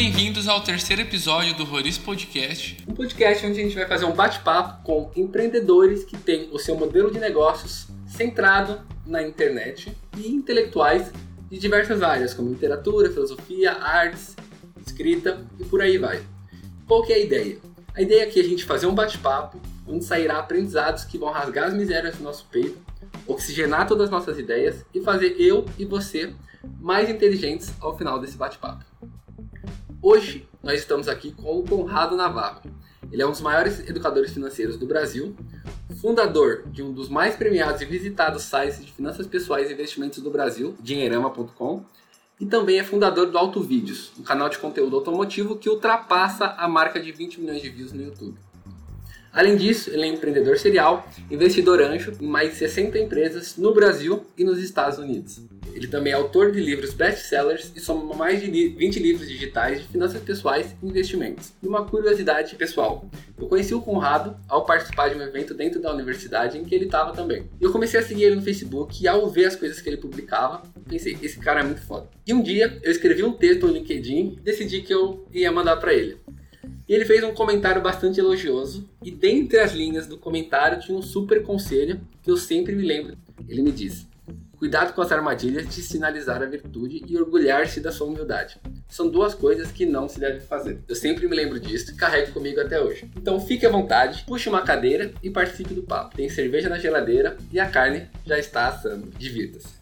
bem-vindos ao terceiro episódio do Roriz Podcast. Um podcast onde a gente vai fazer um bate-papo com empreendedores que têm o seu modelo de negócios centrado na internet e intelectuais de diversas áreas, como literatura, filosofia, artes, escrita e por aí vai. Qual que é a ideia? A ideia é que a gente fazer um bate-papo onde sairá aprendizados que vão rasgar as misérias do nosso peito, oxigenar todas as nossas ideias e fazer eu e você mais inteligentes ao final desse bate-papo. Hoje nós estamos aqui com o Conrado Navarro. Ele é um dos maiores educadores financeiros do Brasil, fundador de um dos mais premiados e visitados sites de finanças pessoais e investimentos do Brasil, dinheirama.com, e também é fundador do Auto Vídeos, um canal de conteúdo automotivo que ultrapassa a marca de 20 milhões de views no YouTube. Além disso, ele é empreendedor serial, investidor anjo em mais de 60 empresas no Brasil e nos Estados Unidos. Ele também é autor de livros best-sellers e soma mais de 20 livros digitais de finanças pessoais e investimentos. E uma curiosidade pessoal, eu conheci o Conrado ao participar de um evento dentro da universidade em que ele estava também. Eu comecei a seguir ele no Facebook e ao ver as coisas que ele publicava, pensei, esse cara é muito foda. E um dia eu escrevi um texto no LinkedIn e decidi que eu ia mandar para ele. E ele fez um comentário bastante elogioso, e dentre as linhas do comentário tinha um super conselho que eu sempre me lembro. Ele me disse: Cuidado com as armadilhas de sinalizar a virtude e orgulhar-se da sua humildade. São duas coisas que não se deve fazer. Eu sempre me lembro disso e carrego comigo até hoje. Então fique à vontade, puxe uma cadeira e participe do papo. Tem cerveja na geladeira e a carne já está assando. Divirta-se.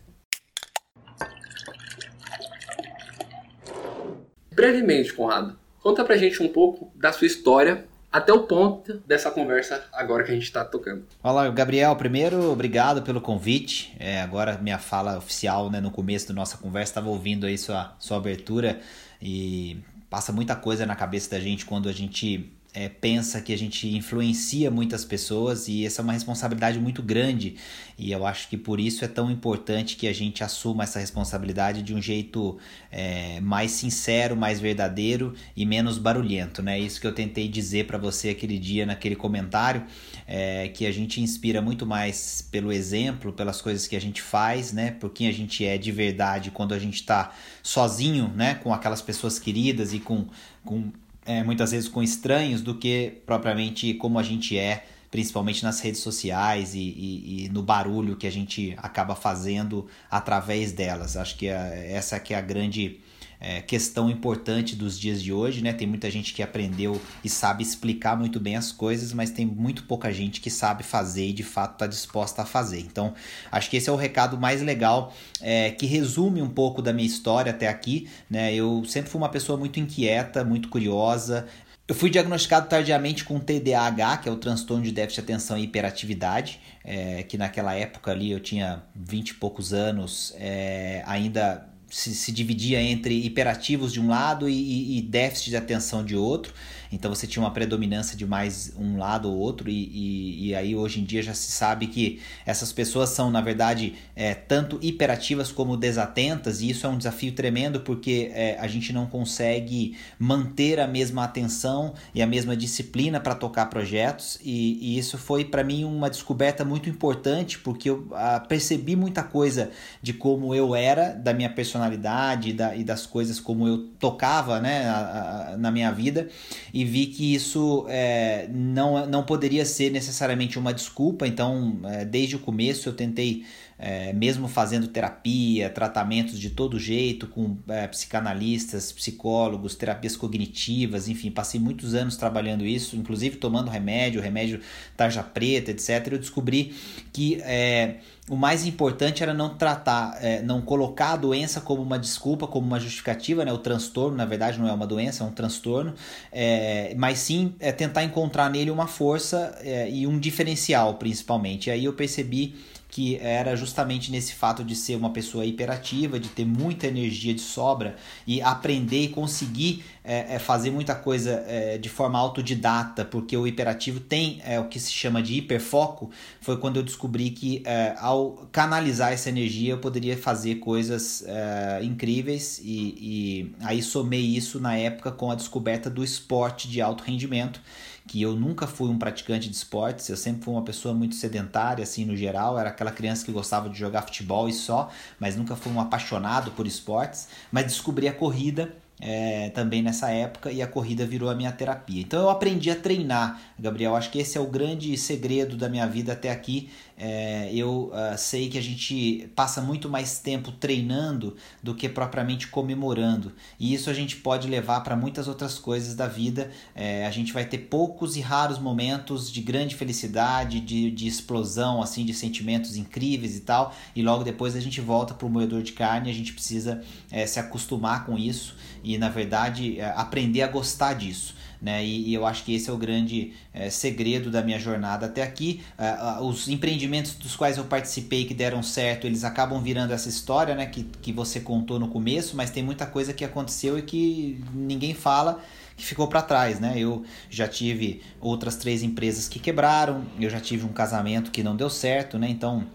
Brevemente, Conrado, Conta pra gente um pouco da sua história até o ponto dessa conversa agora que a gente está tocando. Olá, Gabriel. Primeiro, obrigado pelo convite. É, agora minha fala oficial, né, no começo da nossa conversa, estava ouvindo aí sua, sua abertura e passa muita coisa na cabeça da gente quando a gente é, pensa que a gente influencia muitas pessoas e essa é uma responsabilidade muito grande e eu acho que por isso é tão importante que a gente assuma essa responsabilidade de um jeito é, mais sincero, mais verdadeiro e menos barulhento, né? Isso que eu tentei dizer para você aquele dia naquele comentário, é, que a gente inspira muito mais pelo exemplo, pelas coisas que a gente faz, né? Por quem a gente é de verdade quando a gente está sozinho, né? Com aquelas pessoas queridas e com, com é, muitas vezes com estranhos do que propriamente como a gente é, principalmente nas redes sociais e, e, e no barulho que a gente acaba fazendo através delas. Acho que é, essa que é a grande é, questão importante dos dias de hoje, né? Tem muita gente que aprendeu e sabe explicar muito bem as coisas, mas tem muito pouca gente que sabe fazer e de fato está disposta a fazer. Então, acho que esse é o recado mais legal é, que resume um pouco da minha história até aqui, né? Eu sempre fui uma pessoa muito inquieta, muito curiosa, eu fui diagnosticado tardiamente com TDAH, que é o transtorno de déficit de atenção e hiperatividade, é, que naquela época ali eu tinha 20 e poucos anos, é, ainda se, se, dividia entre hiperativos de um lado e, e, déficit de atenção de outro. Então você tinha uma predominância de mais um lado ou outro, e, e, e aí hoje em dia já se sabe que essas pessoas são, na verdade, é, tanto hiperativas como desatentas, e isso é um desafio tremendo porque é, a gente não consegue manter a mesma atenção e a mesma disciplina para tocar projetos, e, e isso foi para mim uma descoberta muito importante porque eu a, ah, percebi muita coisa de como eu era, da minha personalidade da, e das coisas como eu tocava né, a, a, na minha vida e vi que isso é, não, não poderia ser necessariamente uma desculpa, então é, desde o começo eu tentei é, mesmo fazendo terapia, tratamentos de todo jeito, com é, psicanalistas, psicólogos, terapias cognitivas, enfim, passei muitos anos trabalhando isso, inclusive tomando remédio, remédio tarja preta, etc. Eu descobri que é, o mais importante era não tratar, é, não colocar a doença como uma desculpa, como uma justificativa, né? O transtorno, na verdade, não é uma doença, é um transtorno, é, mas sim é tentar encontrar nele uma força e um diferencial, principalmente. E aí eu percebi que era justamente nesse fato de ser uma pessoa hiperativa, de ter muita energia de sobra e aprender e conseguir é, é fazer muita coisa é, de forma autodidata, porque o hiperativo tem é, o que se chama de hiperfoco. Foi quando eu descobri que é, ao canalizar essa energia eu poderia fazer coisas é, incríveis e, e aí somei isso na época com a descoberta do esporte de alto rendimento que eu nunca fui um praticante de esportes, eu sempre fui uma pessoa muito sedentária, assim, no geral, era aquela criança que gostava de jogar futebol e só, mas nunca fui um apaixonado por esportes, mas descobri a corrida é, também nessa época e a corrida virou a minha terapia. Então eu aprendi a treinar, Gabriel. Acho que esse é o grande segredo da minha vida até aqui. É, eu uh, sei que a gente passa muito mais tempo treinando do que propriamente comemorando, e isso a gente pode levar para muitas outras coisas da vida. É, a gente vai ter poucos e raros momentos de grande felicidade, de, de explosão, assim, de sentimentos incríveis e tal, e logo depois a gente volta para o moedor de carne. A gente precisa é, se acostumar com isso e, na verdade, é, aprender a gostar disso. Né? E, e, eu acho que esse é o grande é, segredo da minha jornada até aqui. Uh, os empreendimentos dos quais eu participei que deram certo, eles acabam virando essa história né? que, que você contou no começo, mas tem muita coisa que aconteceu e que ninguém fala que ficou para trás, né? Eu já tive outras três empresas que quebraram, eu já tive um casamento que não deu certo, né? Então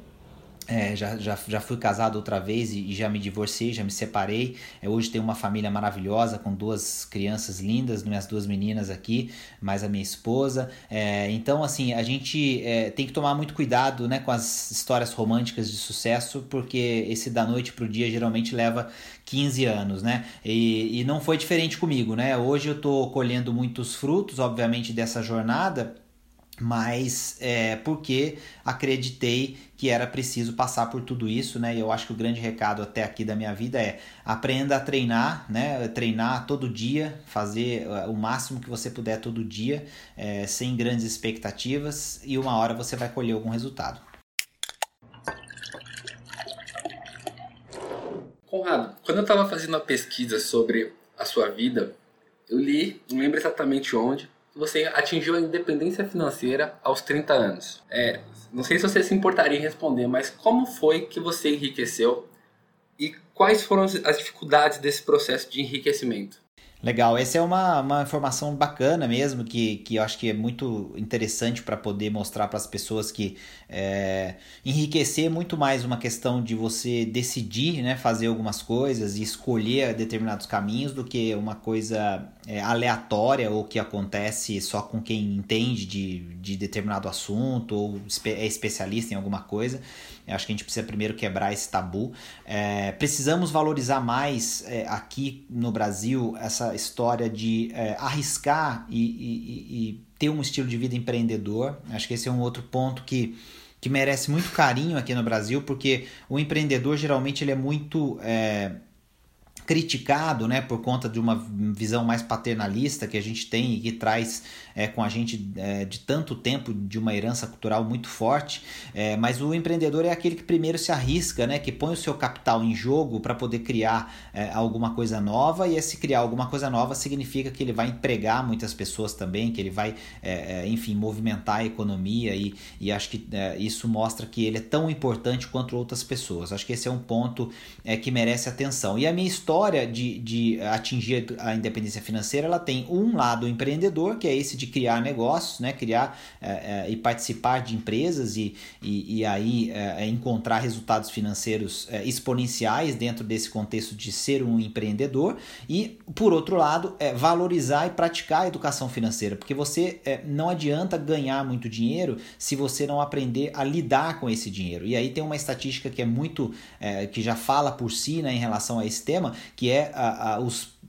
é, já, já, já fui casado outra vez e, e já me divorciei, já me separei. É, hoje tenho uma família maravilhosa com duas crianças lindas, minhas duas meninas aqui, mais a minha esposa. É, então, assim, a gente é, tem que tomar muito cuidado né, com as histórias românticas de sucesso, porque esse da noite pro dia geralmente leva 15 anos, né? E, e não foi diferente comigo, né? Hoje eu estou colhendo muitos frutos, obviamente, dessa jornada mas é, porque acreditei que era preciso passar por tudo isso, né? E eu acho que o grande recado até aqui da minha vida é aprenda a treinar, né? Treinar todo dia, fazer é, o máximo que você puder todo dia, é, sem grandes expectativas, e uma hora você vai colher algum resultado. Conrado, quando eu estava fazendo uma pesquisa sobre a sua vida, eu li, não lembro exatamente onde, você atingiu a independência financeira aos 30 anos. É, não sei se você se importaria em responder, mas como foi que você enriqueceu e quais foram as dificuldades desse processo de enriquecimento? Legal, essa é uma, uma informação bacana mesmo, que, que eu acho que é muito interessante para poder mostrar para as pessoas que é, enriquecer é muito mais uma questão de você decidir né, fazer algumas coisas e escolher determinados caminhos do que uma coisa é, aleatória ou que acontece só com quem entende de, de determinado assunto ou é especialista em alguma coisa. Eu acho que a gente precisa primeiro quebrar esse tabu. É, precisamos valorizar mais é, aqui no Brasil essa história de é, arriscar e, e, e, ter um estilo de vida empreendedor. Acho que esse é um outro ponto que, que merece muito carinho aqui no Brasil, porque o empreendedor geralmente ele é muito é, criticado né, por conta de uma visão mais paternalista que a gente tem e que traz é, com a gente é, de tanto tempo de uma herança cultural muito forte, é, mas o empreendedor é aquele que primeiro se arrisca, né, que põe o seu capital em jogo para poder criar é, alguma coisa nova e esse criar alguma coisa nova significa que ele vai empregar muitas pessoas também, que ele vai, é, é, enfim, movimentar a economia e, e acho que isso mostra que ele é tão importante quanto outras pessoas. Acho que esse é um ponto que merece atenção. E a minha história de, de atingir a independência financeira, ela tem um lado empreendedor, que é esse de criar negócios, né? criar é, é, e participar de empresas e, e, e aí é, encontrar resultados financeiros exponenciais dentro desse contexto de ser um empreendedor e, por outro lado, valorizar e praticar a educação financeira, porque você não adianta ganhar muito dinheiro se você não aprender a lidar com esse dinheiro. E aí tem uma estatística que é muito, que já fala por si né, em relação a esse tema, que é a, a, os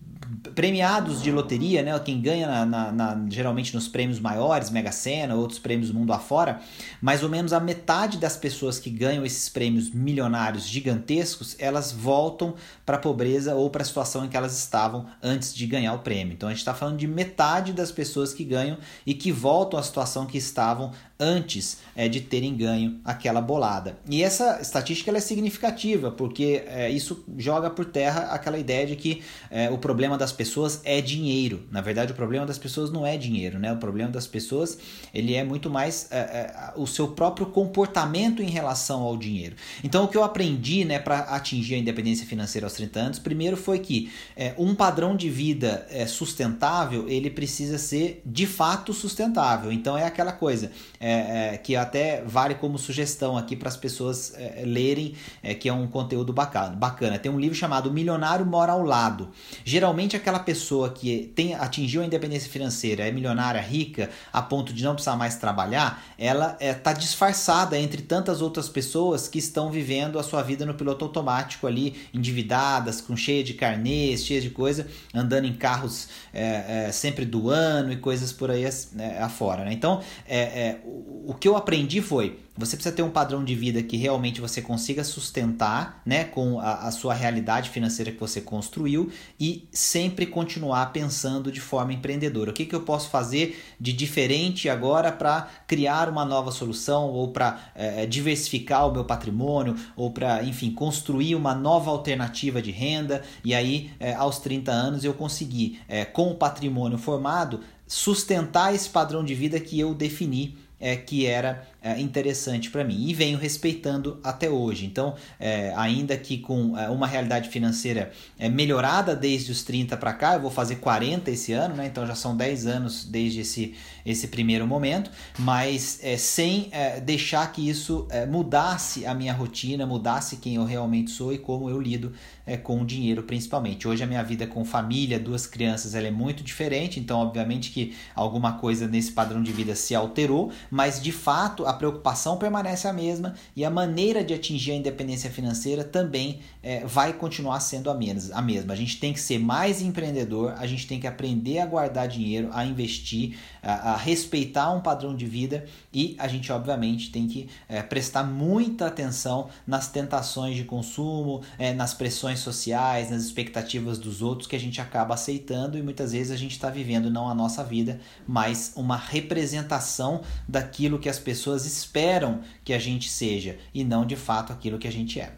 premiados de loteria, né? Quem ganha na, na, na, geralmente nos prêmios maiores, Mega Sena, outros prêmios mundo afora, mais ou menos a metade das pessoas que ganham esses prêmios milionários gigantescos, elas voltam para a pobreza ou para a situação em que elas estavam antes de ganhar o prêmio. Então a gente está falando de metade das pessoas que ganham e que voltam à situação que estavam antes é, de terem ganho aquela bolada. E essa estatística é significativa, porque é, isso joga por terra aquela ideia de que é, o problema das pessoas é dinheiro. Na verdade, o problema das pessoas não é dinheiro, né? O problema das pessoas ele é muito mais o seu próprio comportamento em relação ao dinheiro. Então, o que eu aprendi né, para atingir a independência financeira aos 30 anos, primeiro foi que um padrão de vida sustentável ele precisa ser de fato sustentável. Então, é aquela coisa. É, é, é, que até vale como sugestão aqui para as pessoas é, lerem, é, que é um conteúdo bacana, bacana. Tem um livro chamado Milionário Mora ao Lado. Geralmente aquela pessoa que tem, atingiu a independência financeira, é milionária, rica, a ponto de não precisar mais trabalhar, ela está é, disfarçada entre tantas outras pessoas que estão vivendo a sua vida no piloto automático ali, endividadas, com cheia de carnês, cheia de coisa, andando em carros é, é, sempre do ano e coisas por aí é, afora. Né? Então, é, é, o, que eu aprendi foi você precisa ter um padrão de vida que realmente você consiga sustentar, né, com a, a, sua realidade financeira que você construiu e sempre continuar pensando de forma empreendedora. O que, que eu posso fazer de diferente agora para criar uma nova solução ou para é, diversificar o meu patrimônio ou para, enfim, construir uma nova alternativa de renda e aí é, aos 30 anos eu conseguir, é, com o patrimônio formado, sustentar esse padrão de vida que eu defini é, que era é, interessante para mim e venho respeitando até hoje. Então, é, ainda que com é, uma realidade financeira é, melhorada desde os 30 para cá, eu vou fazer 40 esse ano, né? então já são 10 anos desde esse, esse primeiro momento, mas é, sem é, deixar que isso mudasse a minha rotina, mudasse quem eu realmente sou e como eu lido com o dinheiro, principalmente. Hoje a minha vida com família, duas crianças, ela é muito diferente, então, obviamente, que alguma coisa nesse padrão de vida se alterou, mas de fato a preocupação permanece a mesma e a maneira de atingir a independência financeira também é, vai continuar sendo a, menos, a mesma. A gente tem que ser mais empreendedor, a gente tem que aprender a guardar dinheiro, a investir, a, a respeitar um padrão de vida e a gente, obviamente, tem que é, prestar muita atenção nas tentações de consumo, é, nas pressões sociais, nas expectativas dos outros que a gente acaba aceitando e muitas vezes a gente está vivendo não a nossa vida, mas uma representação daquilo que as pessoas pessoas esperam que a gente seja e não de fato aquilo que a gente é.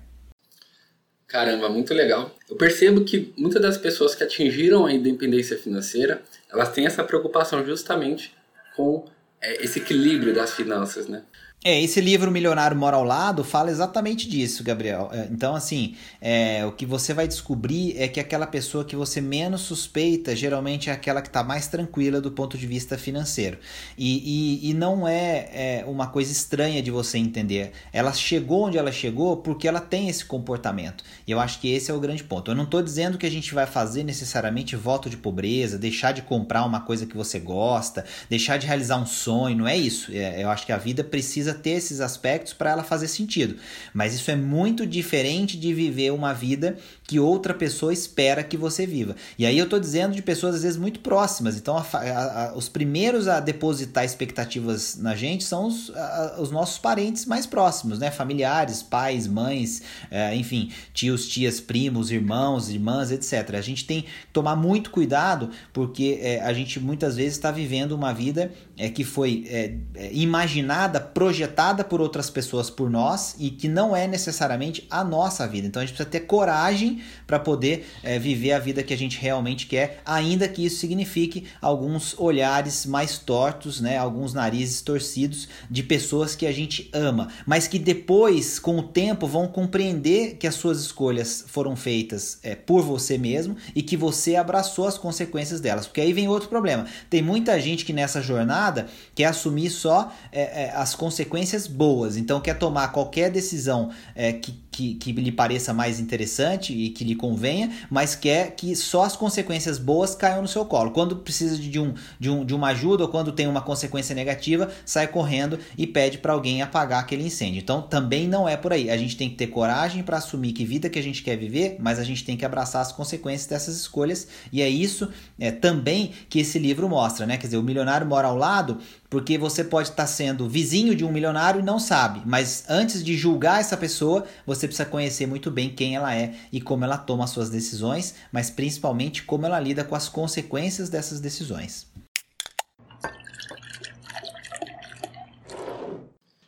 Caramba, muito legal. Eu percebo que muitas das pessoas que atingiram a independência financeira, elas têm essa preocupação justamente com é, esse equilíbrio das finanças, né? É, esse livro Milionário Mora ao Lado fala exatamente disso, Gabriel. É, então, assim, é, o que você vai descobrir é que aquela pessoa que você menos suspeita geralmente é aquela que está mais tranquila do ponto de vista financeiro. E, e, e não é, é, uma coisa estranha de você entender. Ela chegou onde ela chegou porque ela tem esse comportamento. E eu acho que esse é o grande ponto. Eu não estou dizendo que a gente vai fazer necessariamente voto de pobreza, deixar de comprar uma coisa que você gosta, deixar de realizar um sonho. Não é isso. É, eu acho que a vida precisa ter esses aspectos para ela fazer sentido. Mas isso é muito diferente de viver uma vida que outra pessoa espera que você viva. E aí eu estou dizendo de pessoas às vezes muito próximas. Então, a, a, a, os primeiros a depositar expectativas na gente são os, os nossos parentes mais próximos, né? Familiares, pais, mães, é, enfim, tios, tias, primos, irmãos, irmãs, etc. A gente tem que tomar muito cuidado porque é, a gente muitas vezes está vivendo uma vida é, que foi é, é, imaginada, projetada por outras pessoas por nós e que não é necessariamente a nossa vida. Então a gente precisa ter coragem para poder é, viver a vida que a gente realmente quer, ainda que isso signifique alguns olhares mais tortos, né, alguns narizes torcidos de pessoas que a gente ama, mas que depois, com o tempo, vão compreender que as suas escolhas foram feitas é, por você mesmo e que você abraçou as consequências delas. Porque aí vem outro problema. Tem muita gente que nessa jornada quer assumir só é, é as consequências boas, então quer tomar qualquer decisão é, que que, que lhe pareça mais interessante e que lhe convenha, mas quer que só as consequências boas caiam no seu colo. Quando precisa de, um, de, um, de uma ajuda ou quando tem uma consequência negativa, sai correndo e pede para alguém apagar aquele incêndio. Então também não é por aí. A gente tem que ter coragem para assumir que vida que a gente quer viver, mas a gente tem que abraçar as consequências dessas escolhas e é isso é, também que esse livro mostra, né? Quer dizer, o milionário mora ao lado porque você pode estar sendo vizinho de um milionário e não sabe, mas antes de julgar essa pessoa, você precisa conhecer muito bem quem ela é e como ela toma suas decisões, mas principalmente como ela lida com as consequências dessas decisões.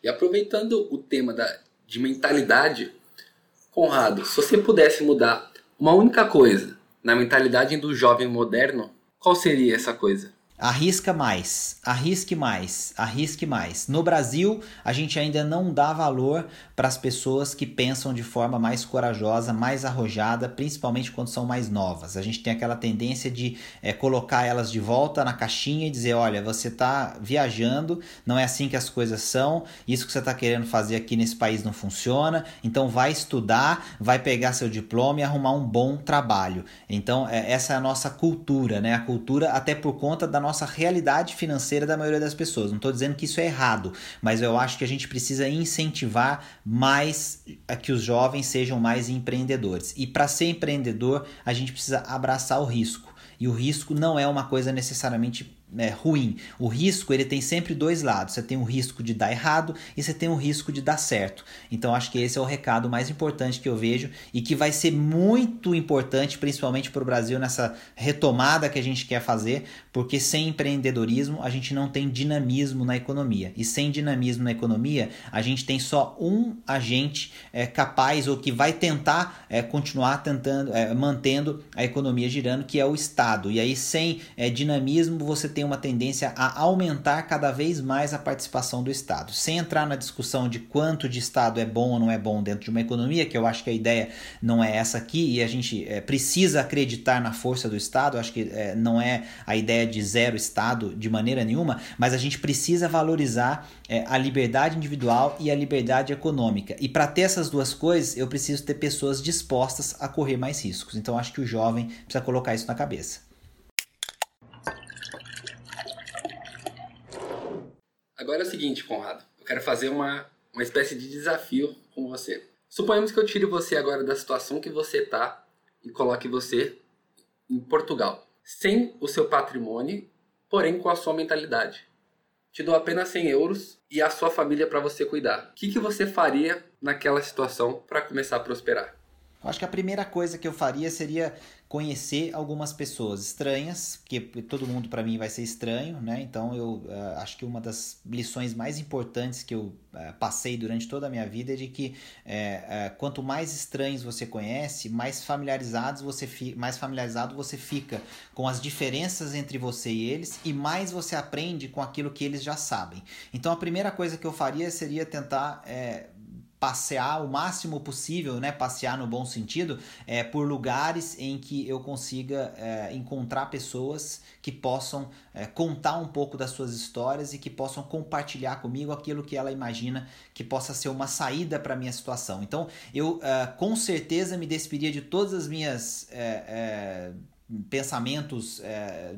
E aproveitando o tema da, de mentalidade, Conrado, se você pudesse mudar uma única coisa na mentalidade do jovem moderno, qual seria essa coisa? Arrisca mais, arrisque mais, arrisque mais. No Brasil, a gente ainda não dá valor para as pessoas que pensam de forma mais corajosa, mais arrojada, principalmente quando são mais novas. A gente tem aquela tendência de é, colocar elas de volta na caixinha e dizer: olha, você está viajando, não é assim que as coisas são, isso que você está querendo fazer aqui nesse país não funciona, então vai estudar, vai pegar seu diploma e arrumar um bom trabalho. Então, é, essa é a nossa cultura, né? A cultura, até por conta da nossa realidade financeira da maioria das pessoas. Não estou dizendo que isso é errado, mas eu acho que a gente precisa incentivar mais a que os jovens sejam mais empreendedores. E para ser empreendedor, a gente precisa abraçar o risco. E o risco não é uma coisa necessariamente é, ruim. O risco ele tem sempre dois lados. Você tem o risco de dar errado e você tem o risco de dar certo. Então acho que esse é o recado mais importante que eu vejo e que vai ser muito importante, principalmente para o Brasil nessa retomada que a gente quer fazer, porque sem empreendedorismo a gente não tem dinamismo na economia e sem dinamismo na economia a gente tem só um agente é, capaz ou que vai tentar é, continuar tentando é, mantendo a economia girando, que é o Estado. E aí sem é, dinamismo você tem uma tendência a aumentar cada vez mais a participação do Estado. Sem entrar na discussão de quanto de Estado é bom ou não é bom dentro de uma economia, que eu acho que a ideia não é essa aqui, e a gente é, precisa acreditar na força do Estado, acho que é, não é a ideia de zero Estado de maneira nenhuma, mas a gente precisa valorizar é, a liberdade individual e a liberdade econômica. E para ter essas duas coisas, eu preciso ter pessoas dispostas a correr mais riscos. Então acho que o jovem precisa colocar isso na cabeça. Agora é o seguinte, Conrado. Eu quero fazer uma, uma espécie de desafio com você. Suponhamos que eu tire você agora da situação que você está e coloque você em Portugal. Sem o seu patrimônio, porém com a sua mentalidade. Te dou apenas 100 euros e a sua família para você cuidar. O que, que você faria naquela situação para começar a prosperar? Acho que a primeira coisa que eu faria seria conhecer algumas pessoas estranhas, que todo mundo para mim vai ser estranho, né? Então eu uh, acho que uma das lições mais importantes que eu uh, passei durante toda a minha vida é de que uh, quanto mais estranhos você conhece, mais familiarizados você mais familiarizado você fica com as diferenças entre você e eles e mais você aprende com aquilo que eles já sabem. Então a primeira coisa que eu faria seria tentar passear o máximo possível, né? Passear no bom sentido, é, por lugares em que eu consiga é, encontrar pessoas que possam é, contar um pouco das suas histórias e que possam compartilhar comigo aquilo que ela imagina que possa ser uma saída para minha situação. Então, eu é, com certeza me despediria de todas as minhas é, é, pensamentos,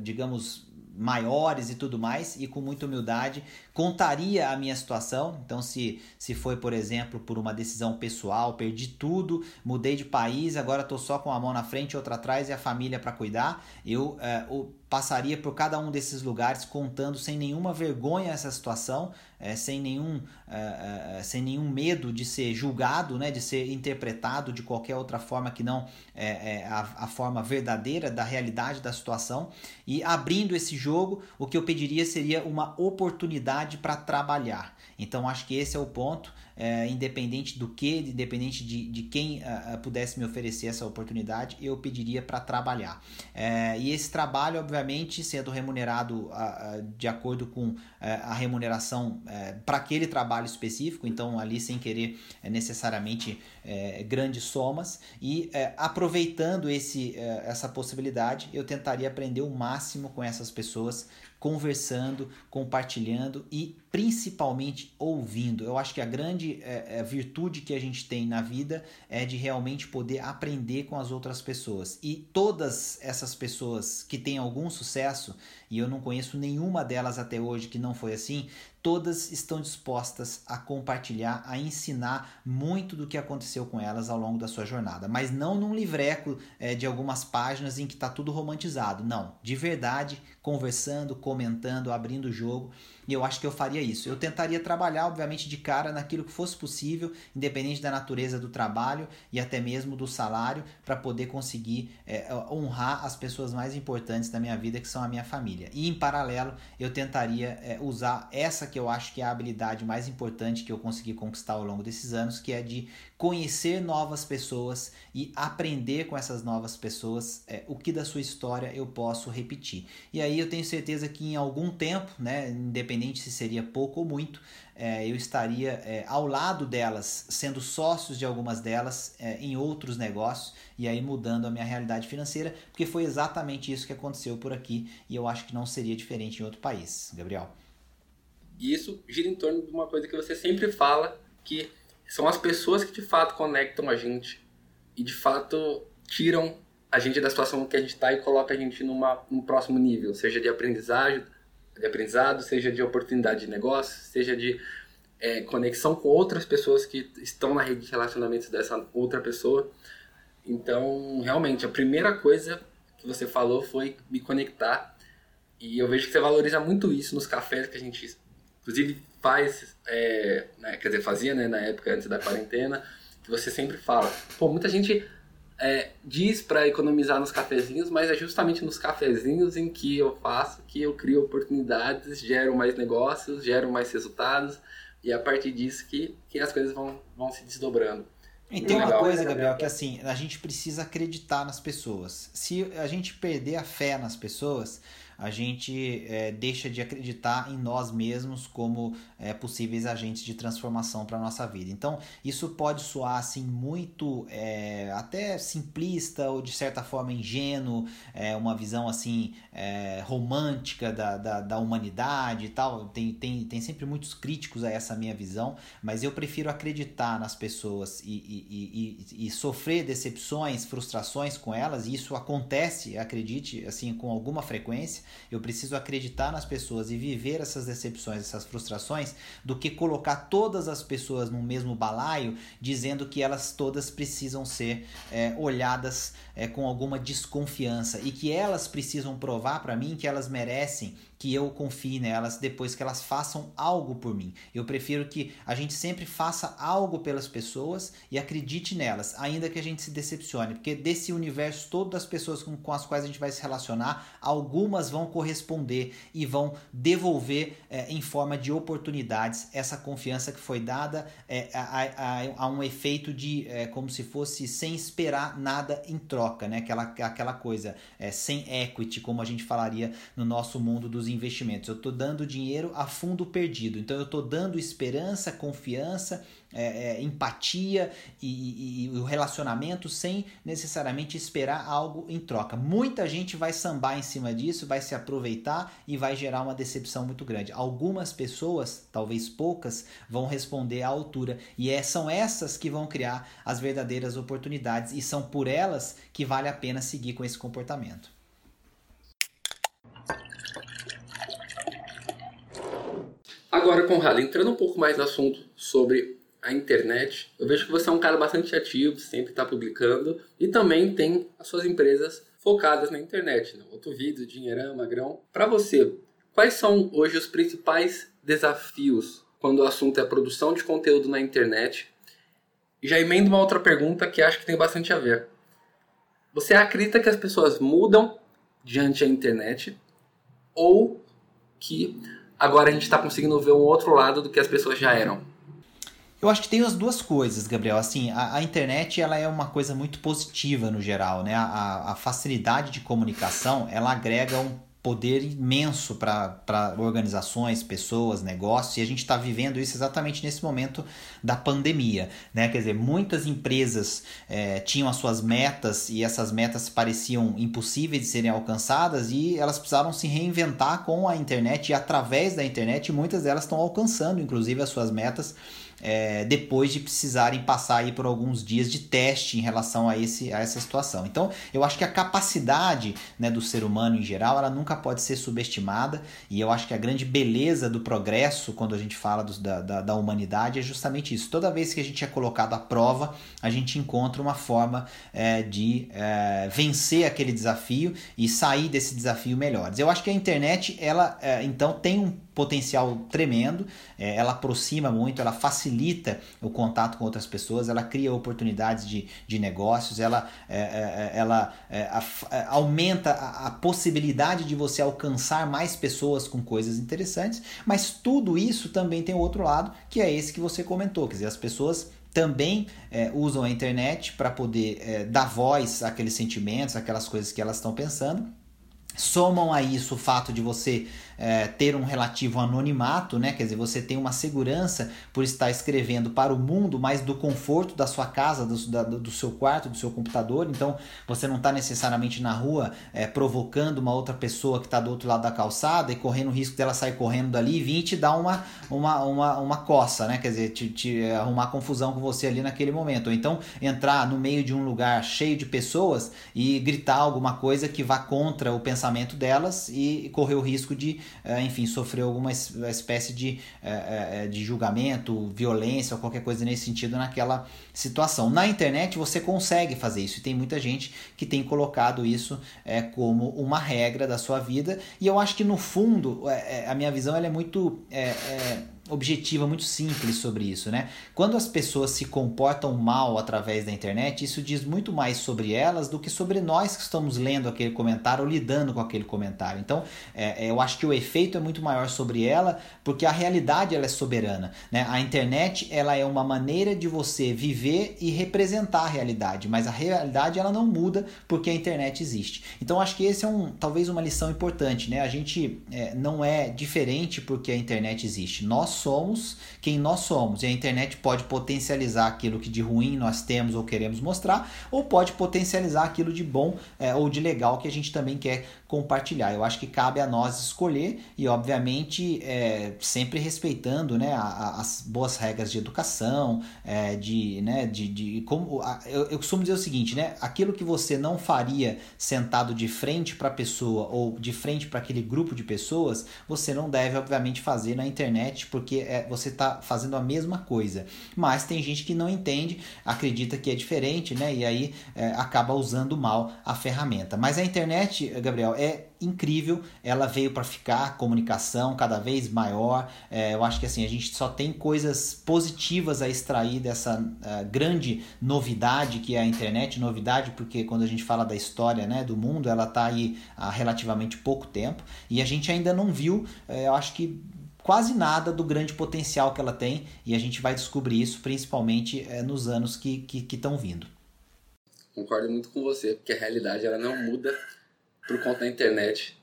digamos maiores e tudo mais, e com muita humildade contaria a minha situação. Então, se, se foi, por exemplo, por uma decisão pessoal, perdi tudo, mudei de país, agora estou só com a mão na frente outra atrás e a família para cuidar, eu, é, passaria por cada um desses lugares contando sem nenhuma vergonha essa situação, é, sem, nenhum, é, é, sem nenhum medo de ser julgado, né, de ser interpretado de qualquer outra forma que não é, é, a, a forma verdadeira da realidade da situação. E abrindo esse jogo, o que eu pediria seria uma oportunidade para trabalhar. Então acho que esse é o ponto é, independente do que, independente de, de quem pudesse me oferecer essa oportunidade, eu pediria para trabalhar. É, e esse trabalho, obviamente, sendo remunerado de acordo com uh, a remuneração para aquele trabalho específico, então ali sem querer necessariamente grandes somas, e aproveitando esse, essa possibilidade, eu tentaria aprender o máximo com essas pessoas conversando, compartilhando e principalmente ouvindo. Eu acho que a grande é, é, virtude que a gente tem na vida é de realmente poder aprender com as outras pessoas. E todas essas pessoas que têm algum sucesso, e eu não conheço nenhuma delas até hoje que não foi assim, todas estão dispostas a compartilhar, a ensinar muito do que aconteceu com elas ao longo da sua jornada, mas não num livreco é, de algumas páginas em que está tudo romantizado, não, de verdade, conversando, comentando, abrindo o jogo. E eu acho que eu faria isso. Eu tentaria trabalhar, obviamente, de cara naquilo que fosse possível, independente da natureza do trabalho e até mesmo do salário, para poder conseguir é, honrar as pessoas mais importantes da minha vida, que são a minha família. E em paralelo, eu tentaria é, usar essa que eu acho que é a habilidade mais importante que eu consegui conquistar ao longo desses anos, que é de conhecer novas pessoas e aprender com essas novas pessoas é, o que da sua história eu posso repetir. E aí eu tenho certeza que em algum tempo, né, independente se seria pouco ou muito, é, eu estaria é, ao lado delas, sendo sócios de algumas delas é, em outros negócios e aí mudando a minha realidade financeira, porque foi exatamente isso que aconteceu por aqui e eu acho que não seria diferente em outro país. Gabriel. E isso gira em torno de uma coisa que você sempre fala, que são as pessoas que de fato conectam a gente e de fato tiram a gente da situação que a gente está e coloca a gente numa, num próximo nível, seja de aprendizagem, de aprendizado, seja de oportunidade de negócio, seja de é, conexão com outras pessoas que estão na rede de relacionamentos dessa outra pessoa. Então, realmente, a primeira coisa que você falou foi me conectar. E eu vejo que você valoriza muito isso nos cafés que a gente, inclusive, faz, é, né, quer dizer, fazia né, na época antes da quarentena, que você sempre fala. Pô, muita gente é, diz para economizar nos cafezinhos, mas é justamente nos cafezinhos em que eu faço que eu crio oportunidades, gero mais negócios, gero mais resultados e é a partir disso que, que as coisas vão, vão se desdobrando. E tem uma coisa, Gabriel, que assim, a gente precisa acreditar nas pessoas. Se a gente perder a fé nas pessoas, a gente é, deixa de acreditar em nós mesmos como é, possíveis agentes de transformação para a nossa vida. Então, isso pode soar assim muito é, até simplista ou de certa forma ingênuo, uma visão assim romântica da, da, da, humanidade e tal. Tem, tem, tem sempre muitos críticos a essa minha visão, mas eu prefiro acreditar nas pessoas e, e, e, e sofrer decepções, frustrações com elas, e isso acontece, acredite, assim, com alguma frequência eu preciso acreditar nas pessoas e viver essas decepções, essas frustrações, do que colocar todas as pessoas no mesmo balaio, dizendo que elas todas precisam ser é, olhadas é, com alguma desconfiança e que elas precisam provar para mim que elas merecem que eu confie nelas depois que elas façam algo por mim. Eu prefiro que a gente sempre faça algo pelas pessoas e acredite nelas, ainda que a gente se decepcione, porque desse universo todo das pessoas com, com as quais a gente vai se relacionar, algumas vão corresponder e vão devolver é, em forma de oportunidades essa confiança que foi dada é, a, a, a, um efeito de é, como se fosse sem esperar nada em troca, né? Aquela, aquela coisa sem equity, como a gente falaria no nosso mundo dos investimentos. Eu estou dando dinheiro a fundo perdido. Então eu estou dando esperança, confiança, é, é, empatia e, e, e, o relacionamento sem necessariamente esperar algo em troca. Muita gente vai sambar em cima disso, vai se aproveitar e vai gerar uma decepção muito grande. Algumas pessoas, talvez poucas, vão responder à altura e é, são essas que vão criar as verdadeiras oportunidades e são por elas que vale a pena seguir com esse comportamento. Agora, Conrado, entrando um pouco mais no assunto sobre a internet, eu vejo que você é um cara bastante ativo, sempre está publicando e também tem as suas empresas focadas na internet, né? Outro vídeo, Dinheirão, Magrão. Para você, quais são hoje os principais desafios quando o assunto é produção de conteúdo na internet? E já emendo uma outra pergunta que acho que tem bastante a ver. Você acredita que as pessoas mudam diante da internet ou que agora a gente está conseguindo ver um outro lado do que as pessoas já eram. Eu acho que tem as duas coisas, Gabriel. Assim, a, a, internet ela é uma coisa muito positiva no geral, né? A, a facilidade de comunicação ela agrega um poder imenso para organizações, pessoas, negócios, e a gente está vivendo isso exatamente nesse momento da pandemia. Né? Quer dizer, muitas empresas é, tinham as suas metas e essas metas pareciam impossíveis de serem alcançadas e elas precisaram se reinventar com a internet e através da internet, muitas delas estão alcançando, inclusive, as suas metas é, depois de precisarem passar aí por alguns dias de teste em relação a, esse, a essa situação. Então, eu acho que a capacidade né, do ser humano em geral, ela nunca pode ser subestimada e eu acho que a grande beleza do progresso, quando a gente fala do, da, da, da, humanidade, é justamente isso. Toda vez que a gente é colocado à prova, a gente encontra uma forma é, de é, vencer aquele desafio e sair desse desafio melhores. Eu acho que a internet, ela, é, então, tem um potencial tremendo, é, ela aproxima muito, ela facilita o contato com outras pessoas, ela cria oportunidades de, de negócios, ela, é, é, é ela é, a, aumenta a, a, possibilidade de você alcançar mais pessoas com coisas interessantes, mas tudo isso também tem outro lado, que é esse que você comentou, quer dizer, as pessoas também é, usam a internet para poder é, dar voz àqueles sentimentos, aquelas coisas que elas estão pensando. Somam a isso o fato de você é, ter um relativo anonimato, né? Quer dizer, você tem uma segurança por estar escrevendo para o mundo, mas do conforto da sua casa, do, da, do seu quarto, do seu computador. Então, você não está necessariamente na rua é, provocando uma outra pessoa que está do outro lado da calçada e correndo o risco dela sair correndo dali e vir te dar uma, uma, uma, uma coça, né? Quer dizer, te, te arrumar confusão com você ali naquele momento. Ou então, entrar no meio de um lugar cheio de pessoas e gritar alguma coisa que vá contra o pensamento delas e correr o risco de é, enfim, sofreu alguma espécie de, é, é, de julgamento, violência ou qualquer coisa nesse sentido naquela situação. Na internet você consegue fazer isso e tem muita gente que tem colocado isso é, como uma regra da sua vida e eu acho que no fundo é, a minha visão ela é muito é, objetiva, muito simples sobre isso, né? Quando as pessoas se comportam mal através da internet, isso diz muito mais sobre elas do que sobre nós que estamos lendo aquele comentário ou lidando com aquele comentário. Então, é, é, eu acho que o efeito é muito maior sobre ela, porque a realidade ela é soberana, né? A internet ela é uma maneira de você viver e representar a realidade, mas a realidade ela não muda porque a internet existe. Então, acho que esse é um talvez uma lição importante, né? A gente é, não é diferente porque a internet existe. Nós somos quem nós somos. E a internet pode potencializar aquilo que de ruim nós temos ou queremos mostrar, ou pode potencializar aquilo de bom é, ou de legal que a gente também quer compartilhar. Eu acho que cabe a nós escolher e, obviamente, é, sempre respeitando né, a, a, as boas regras de educação, é, de, né, de, de como. A, eu, eu costumo dizer o seguinte, né? Aquilo que você não faria sentado de frente para a pessoa ou de frente para aquele grupo de pessoas, você não deve, obviamente, fazer na internet, porque porque é, você está fazendo a mesma coisa. Mas tem gente que não entende, acredita que é diferente, né? E aí é, acaba usando mal a ferramenta. Mas a internet, Gabriel, é incrível, ela veio para ficar, comunicação cada vez maior. É, eu acho que assim a gente só tem coisas positivas a extrair dessa uh, grande novidade que é a internet. Novidade porque quando a gente fala da história né, do mundo, ela está aí há relativamente pouco tempo e a gente ainda não viu, é, eu acho que quase nada do grande potencial que ela tem e a gente vai descobrir isso principalmente é, nos anos que estão que, que vindo. Concordo muito com você, porque a realidade ela não muda por conta da internet.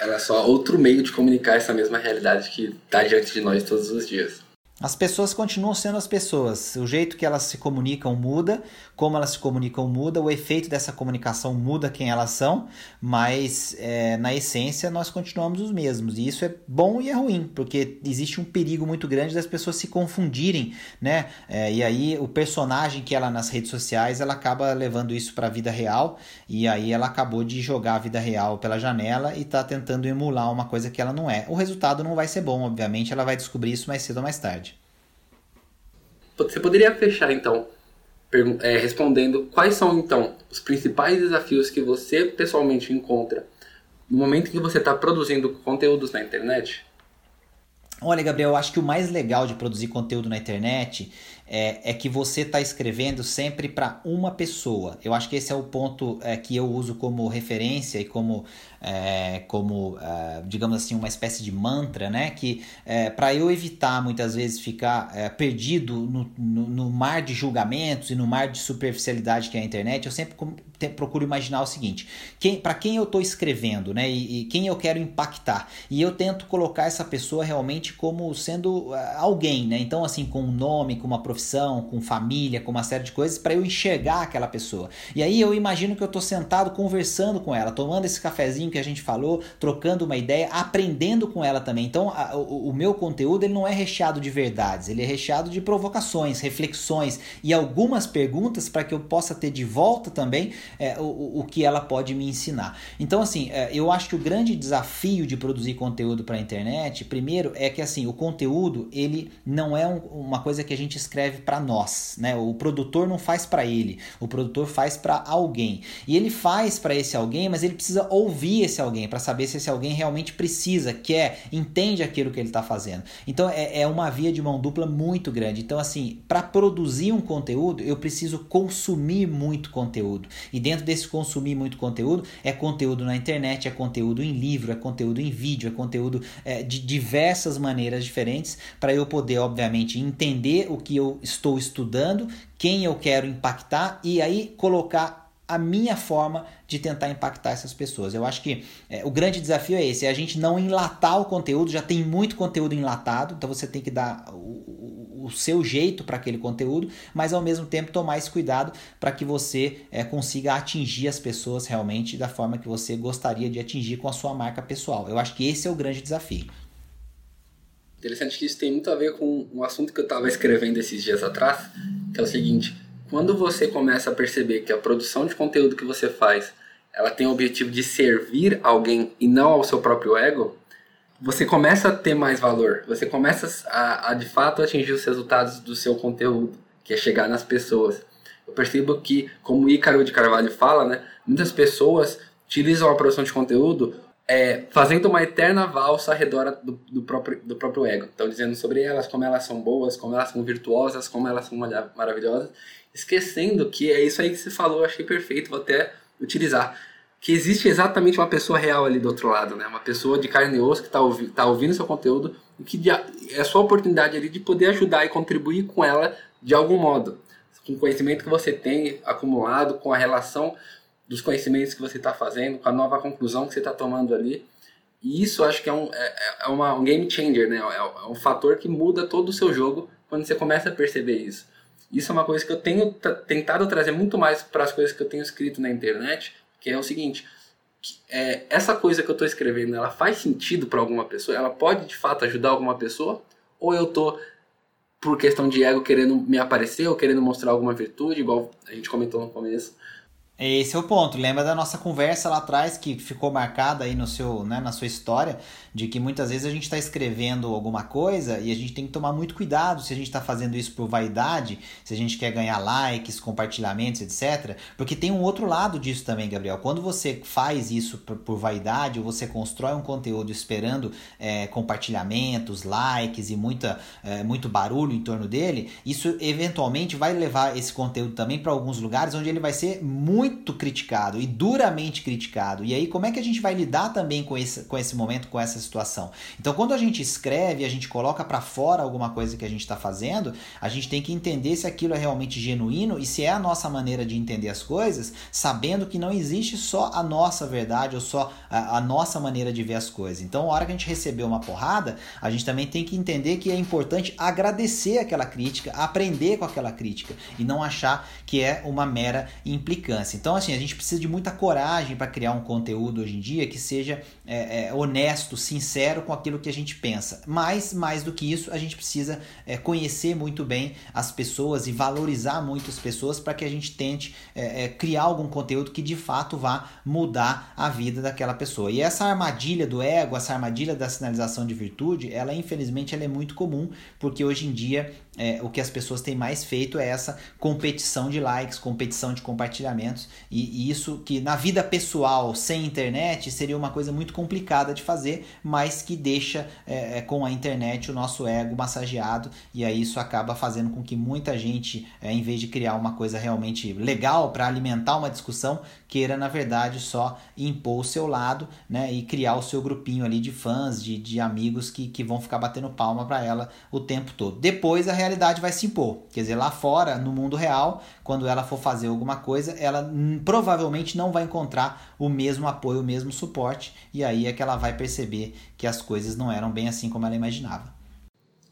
Ela é só outro meio de comunicar essa mesma realidade que está diante de nós todos os dias. As pessoas continuam sendo as pessoas. O jeito que elas se comunicam muda, como elas se comunicam muda, o efeito dessa comunicação muda quem elas são, mas é, na essência nós continuamos os mesmos. E isso é bom e é ruim, porque existe um perigo muito grande das pessoas se confundirem, né? É, e aí o personagem que ela nas redes sociais ela acaba levando isso para a vida real, e aí ela acabou de jogar a vida real pela janela e está tentando emular uma coisa que ela não é. O resultado não vai ser bom, obviamente, ela vai descobrir isso mais cedo ou mais tarde. Você poderia fechar então é, respondendo quais são então os principais desafios que você pessoalmente encontra no momento que você está produzindo conteúdos na internet? Olha, Gabriel, eu acho que o mais legal de produzir conteúdo na internet é, é que você está escrevendo sempre para uma pessoa. Eu acho que esse é o ponto é, que eu uso como referência e como, é, como é, digamos assim, uma espécie de mantra, né? Que é, para eu evitar muitas vezes ficar é, perdido no, no, no, mar de julgamentos e no mar de superficialidade que é a internet, eu sempre procuro imaginar o seguinte: quem, para quem eu estou escrevendo, né? E, e, quem eu quero impactar. E eu tento colocar essa pessoa realmente como sendo alguém, né? Então, assim, com um nome, com uma profissão profissão, com família, com uma série de coisas, para eu enxergar aquela pessoa. E aí eu imagino que eu estou sentado conversando com ela, tomando esse cafezinho que a gente falou, trocando uma ideia, aprendendo com ela também. Então a, o, o, meu conteúdo ele não é recheado de verdades, ele é recheado de provocações, reflexões e algumas perguntas para que eu possa ter de volta também é, o, o que ela pode me ensinar. Então assim, é, eu acho que o grande desafio de produzir conteúdo para a internet, primeiro, é que assim o conteúdo ele não é um, uma coisa que a gente escreve serve para nós, né? O produtor não faz para ele, o produtor faz para alguém. E ele faz para esse alguém, mas ele precisa ouvir esse alguém para saber se esse alguém realmente precisa, quer, entende aquilo que ele está fazendo. Então é, é uma via de mão dupla muito grande. Então, assim, para produzir um conteúdo, eu preciso consumir muito conteúdo. E dentro desse consumir muito conteúdo, é conteúdo na internet, é conteúdo em livro, é conteúdo em vídeo, é conteúdo é, de diversas maneiras diferentes para eu poder, obviamente, entender o que eu estou estudando, quem eu quero impactar e aí colocar a minha forma de tentar impactar essas pessoas. Eu acho que é, o grande desafio é esse, é a gente não enlatar o conteúdo, já tem muito conteúdo enlatado, então você tem que dar o, o seu jeito para aquele conteúdo, mas ao mesmo tempo tomar esse cuidado para que você é, consiga atingir as pessoas realmente da forma que você gostaria de atingir com a sua marca pessoal. Eu acho que esse é o grande desafio. Interessante que isso tem muito a ver com um assunto que eu estava escrevendo esses dias atrás, que é o seguinte: quando você começa a perceber que a produção de conteúdo que você faz ela tem o objetivo de servir alguém e não ao seu próprio ego, você começa a ter mais valor. Você começa a, a de fato atingir os resultados do seu conteúdo, que é chegar nas pessoas. Eu percebo que, como Ícaro de Carvalho fala, né, muitas pessoas utilizam a produção de conteúdo é, fazendo uma eterna valsa ao redor do, do, próprio, do próprio ego. Então, dizendo sobre elas, como elas são boas, como elas são virtuosas, como elas são maravilhosas, esquecendo que é isso aí que você falou, achei perfeito, vou até utilizar. Que existe exatamente uma pessoa real ali do outro lado, né? Uma pessoa de carne e osso que está ouvi tá ouvindo seu conteúdo e que é a sua oportunidade ali de poder ajudar e contribuir com ela de algum modo. Com o conhecimento que você tem acumulado, com a relação dos conhecimentos que você está fazendo, com a nova conclusão que você está tomando ali. E isso acho que é um, é, é uma, um game changer, né? É, é, um fator que muda todo o seu jogo quando você começa a perceber isso. Isso é uma coisa que eu tenho tentado trazer muito mais para as coisas que eu tenho escrito na internet, que é o seguinte: é, essa coisa que eu estou escrevendo, ela faz sentido para alguma pessoa? Ela pode de fato ajudar alguma pessoa? Ou eu estou por questão de ego querendo me aparecer ou querendo mostrar alguma virtude, igual a gente comentou no começo? Esse é o ponto. Lembra da nossa conversa lá atrás que ficou marcada aí no seu, né, na sua história, de que muitas vezes a gente está escrevendo alguma coisa e a gente tem que tomar muito cuidado se a gente está fazendo isso por vaidade, se a gente quer ganhar likes, compartilhamentos, etc. Porque tem um outro lado disso também, Gabriel. Quando você faz isso por, por vaidade ou você constrói um conteúdo esperando é, compartilhamentos, likes e muita, é, muito barulho em torno dele, isso eventualmente vai levar esse conteúdo também para alguns lugares onde ele vai ser muito muito criticado e duramente criticado. E aí, como é que a gente vai lidar também com esse, com esse momento, com essa situação? Então, quando a gente escreve, a gente coloca para fora alguma coisa que a gente está fazendo, a gente tem que entender se aquilo é realmente genuíno e se é a nossa maneira de entender as coisas, sabendo que não existe só a nossa verdade ou só a, a nossa maneira de ver as coisas. Então, a hora que a gente recebeu uma porrada, a gente também tem que entender que é importante agradecer aquela crítica, aprender com aquela crítica e não achar que é uma mera implicância. Então, assim, a gente precisa de muita coragem para criar um conteúdo hoje em dia que seja é, é, honesto, sincero com aquilo que a gente pensa. Mas, mais do que isso, a gente precisa é, conhecer muito bem as pessoas e valorizar muito as pessoas para que a gente tente é, é, criar algum conteúdo que de fato vá mudar a vida daquela pessoa. E essa armadilha do ego, essa armadilha da sinalização de virtude, ela infelizmente ela é muito comum, porque hoje em dia é, o que as pessoas têm mais feito é essa competição de likes, competição de compartilhamentos e, e, isso que na vida pessoal, sem internet, seria uma coisa muito complicada de fazer, mas que deixa é, é, com a internet o nosso ego massageado, e aí isso acaba fazendo com que muita gente, é, em vez de criar uma coisa realmente legal para alimentar uma discussão, queira, na verdade, só impor o seu lado né, e criar o seu grupinho ali de fãs, de, de amigos que, que vão ficar batendo palma para ela o tempo todo. Depois a realidade vai se impor, quer dizer, lá fora, no mundo real, quando ela for fazer alguma coisa, ela provavelmente não vai encontrar o mesmo apoio, o mesmo suporte, e aí é que ela vai perceber que as coisas não eram bem assim como ela imaginava.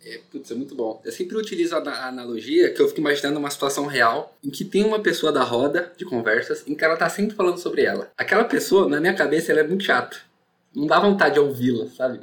É, putz, é muito bom. Eu sempre utilizo a analogia que eu fico imaginando uma situação real em que tem uma pessoa da roda de conversas em que ela tá sempre falando sobre ela. Aquela pessoa, na minha cabeça, ela é muito chata. Não dá vontade de ouvi-la, sabe?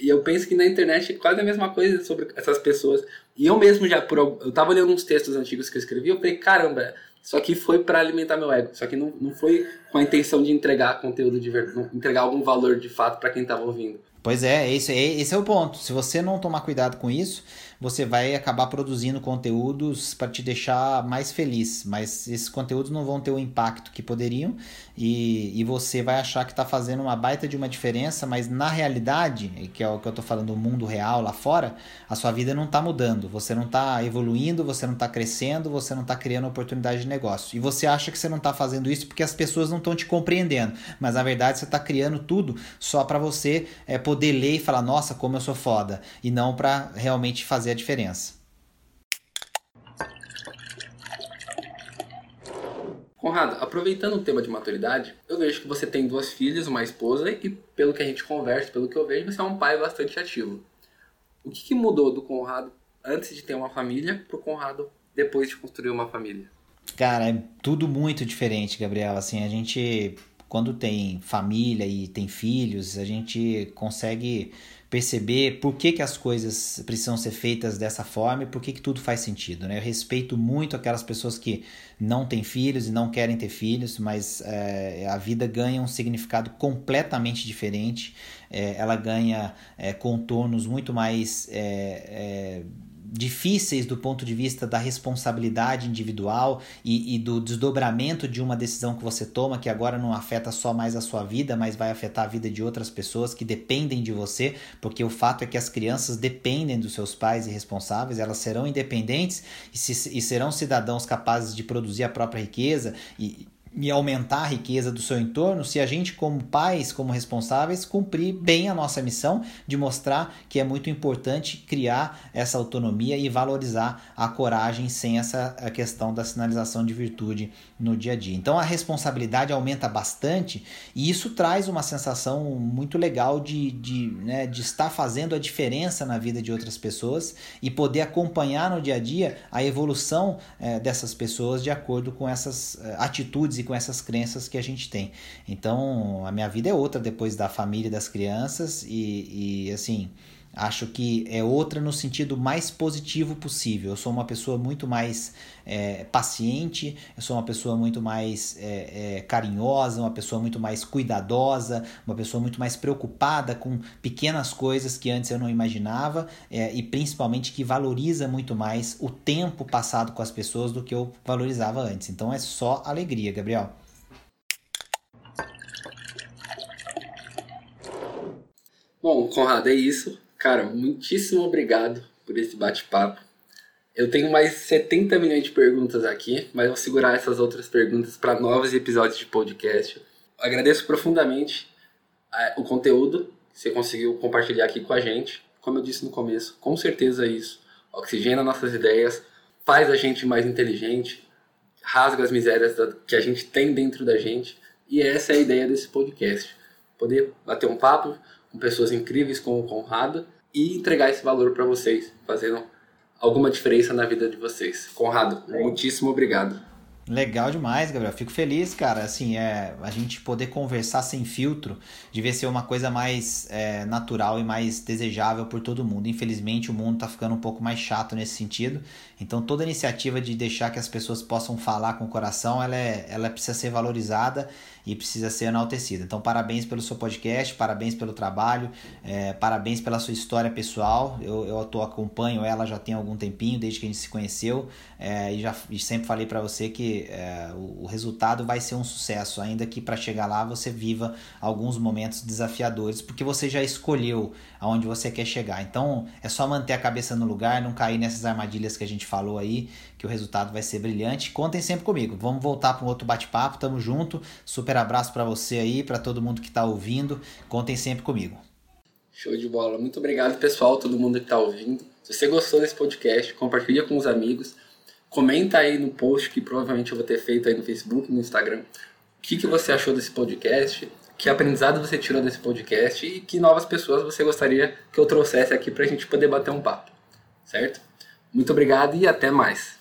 E eu penso que na internet é quase a mesma coisa sobre essas pessoas. E eu mesmo já, por, eu tava olhando uns textos antigos que eu escrevi, eu falei, caramba, isso aqui foi para alimentar meu ego. Isso aqui não, não foi com a intenção de entregar conteúdo de verdade, entregar algum valor de fato para quem tava ouvindo. Pois é, esse, esse é o ponto. Se você não tomar cuidado com isso, você vai acabar produzindo conteúdos para te deixar mais feliz, mas esses conteúdos não vão ter o impacto que poderiam. E, e você vai achar que está fazendo uma baita de uma diferença, mas na realidade, que é o que eu estou falando, o mundo real lá fora, a sua vida não está mudando, você não está evoluindo, você não está crescendo, você não está criando oportunidade de negócio. E você acha que você não está fazendo isso porque as pessoas não estão te compreendendo, mas na verdade você está criando tudo só para você é, poder ler e falar, nossa, como eu sou foda, e não para realmente fazer a diferença. Conrado, aproveitando o tema de maturidade, eu vejo que você tem duas filhas, uma esposa e, pelo que a gente conversa, pelo que eu vejo, você é um pai bastante ativo. O que, que mudou do Conrado antes de ter uma família pro Conrado depois de construir uma família? Cara, é tudo muito diferente, Gabriel. Assim, a gente, quando tem família e tem filhos, a gente consegue perceber por que, que as coisas precisam ser feitas dessa forma e por que, que tudo faz sentido. Né? Eu respeito muito aquelas pessoas que não têm filhos e não querem ter filhos, mas é, a vida ganha um significado completamente diferente. É, ela ganha é, contornos muito mais difíceis do ponto de vista da responsabilidade individual e, e, do desdobramento de uma decisão que você toma, que agora não afeta só mais a sua vida, mas vai afetar a vida de outras pessoas que dependem de você, porque o fato é que as crianças dependem dos seus pais e responsáveis, elas serão independentes e, se, e serão cidadãos capazes de produzir a própria riqueza e e aumentar a riqueza do seu entorno se a gente, como pais, como responsáveis, cumprir bem a nossa missão de mostrar que é muito importante criar essa autonomia e valorizar a coragem sem essa questão da sinalização de virtude no dia a dia. Então a responsabilidade aumenta bastante e isso traz uma sensação muito legal de, de, né, de estar fazendo a diferença na vida de outras pessoas e poder acompanhar no dia a dia a evolução é, dessas pessoas de acordo com essas é, atitudes e com essas crenças que a gente tem. Então a minha vida é outra depois da família e das crianças e, e assim acho que é outra no sentido mais positivo possível. Eu sou uma pessoa muito mais é, paciente, eu sou uma pessoa muito mais é, é, carinhosa, uma pessoa muito mais cuidadosa, uma pessoa muito mais preocupada com pequenas coisas que antes eu não imaginava é, e principalmente que valoriza muito mais o tempo passado com as pessoas do que eu valorizava antes. Então é só alegria, Gabriel. Bom, Conrado, é isso. Cara, muitíssimo obrigado por esse bate-papo. Eu tenho mais 70 milhões de perguntas aqui, mas vou segurar essas outras perguntas para novos episódios de podcast. Agradeço profundamente é, o conteúdo que você conseguiu compartilhar aqui com a gente. Como eu disse no começo, com certeza isso oxigena nossas ideias, faz a gente mais inteligente, rasga as misérias que a gente tem dentro da gente. E essa é a ideia desse podcast. Poder bater um papo, com pessoas incríveis como o Conrado e entregar esse valor para vocês, fazendo alguma diferença na vida de vocês. Conrado, muitíssimo obrigado. Legal demais, Gabriel. Fico feliz, cara. Assim, é a gente poder conversar sem filtro devia ser uma coisa mais é, natural e mais desejável por todo mundo. Infelizmente, o mundo tá ficando um pouco mais chato nesse sentido. Então, toda iniciativa de deixar que as pessoas possam falar com o coração, ela, é, ela precisa ser valorizada e precisa ser enaltecida. Então, parabéns pelo seu podcast, parabéns pelo trabalho, é, parabéns pela sua história pessoal. Eu, eu tô, acompanho ela já tem algum tempinho, desde que a gente se conheceu, é, e já e sempre falei para você que é, o, o, resultado vai ser um sucesso, ainda que para chegar lá você viva alguns momentos desafiadores, porque você já escolheu aonde você quer chegar. Então, é só manter a cabeça no lugar, não cair nessas armadilhas que a gente falou aí, que o resultado vai ser brilhante. Contem sempre comigo. Vamos voltar para um outro bate-papo, tamo junto. Super abraço para você aí, para todo mundo que está ouvindo. Contem sempre comigo. Show de bola. Muito obrigado, pessoal, todo mundo que está ouvindo. Se você gostou desse podcast, compartilha com os amigos. Comenta aí no post que provavelmente eu vou ter feito aí no Facebook, no Instagram. O que, que você achou desse podcast? Que aprendizado você tirou desse podcast? E que novas pessoas você gostaria que eu trouxesse aqui para a gente poder bater um papo. Certo? Muito obrigado e até mais.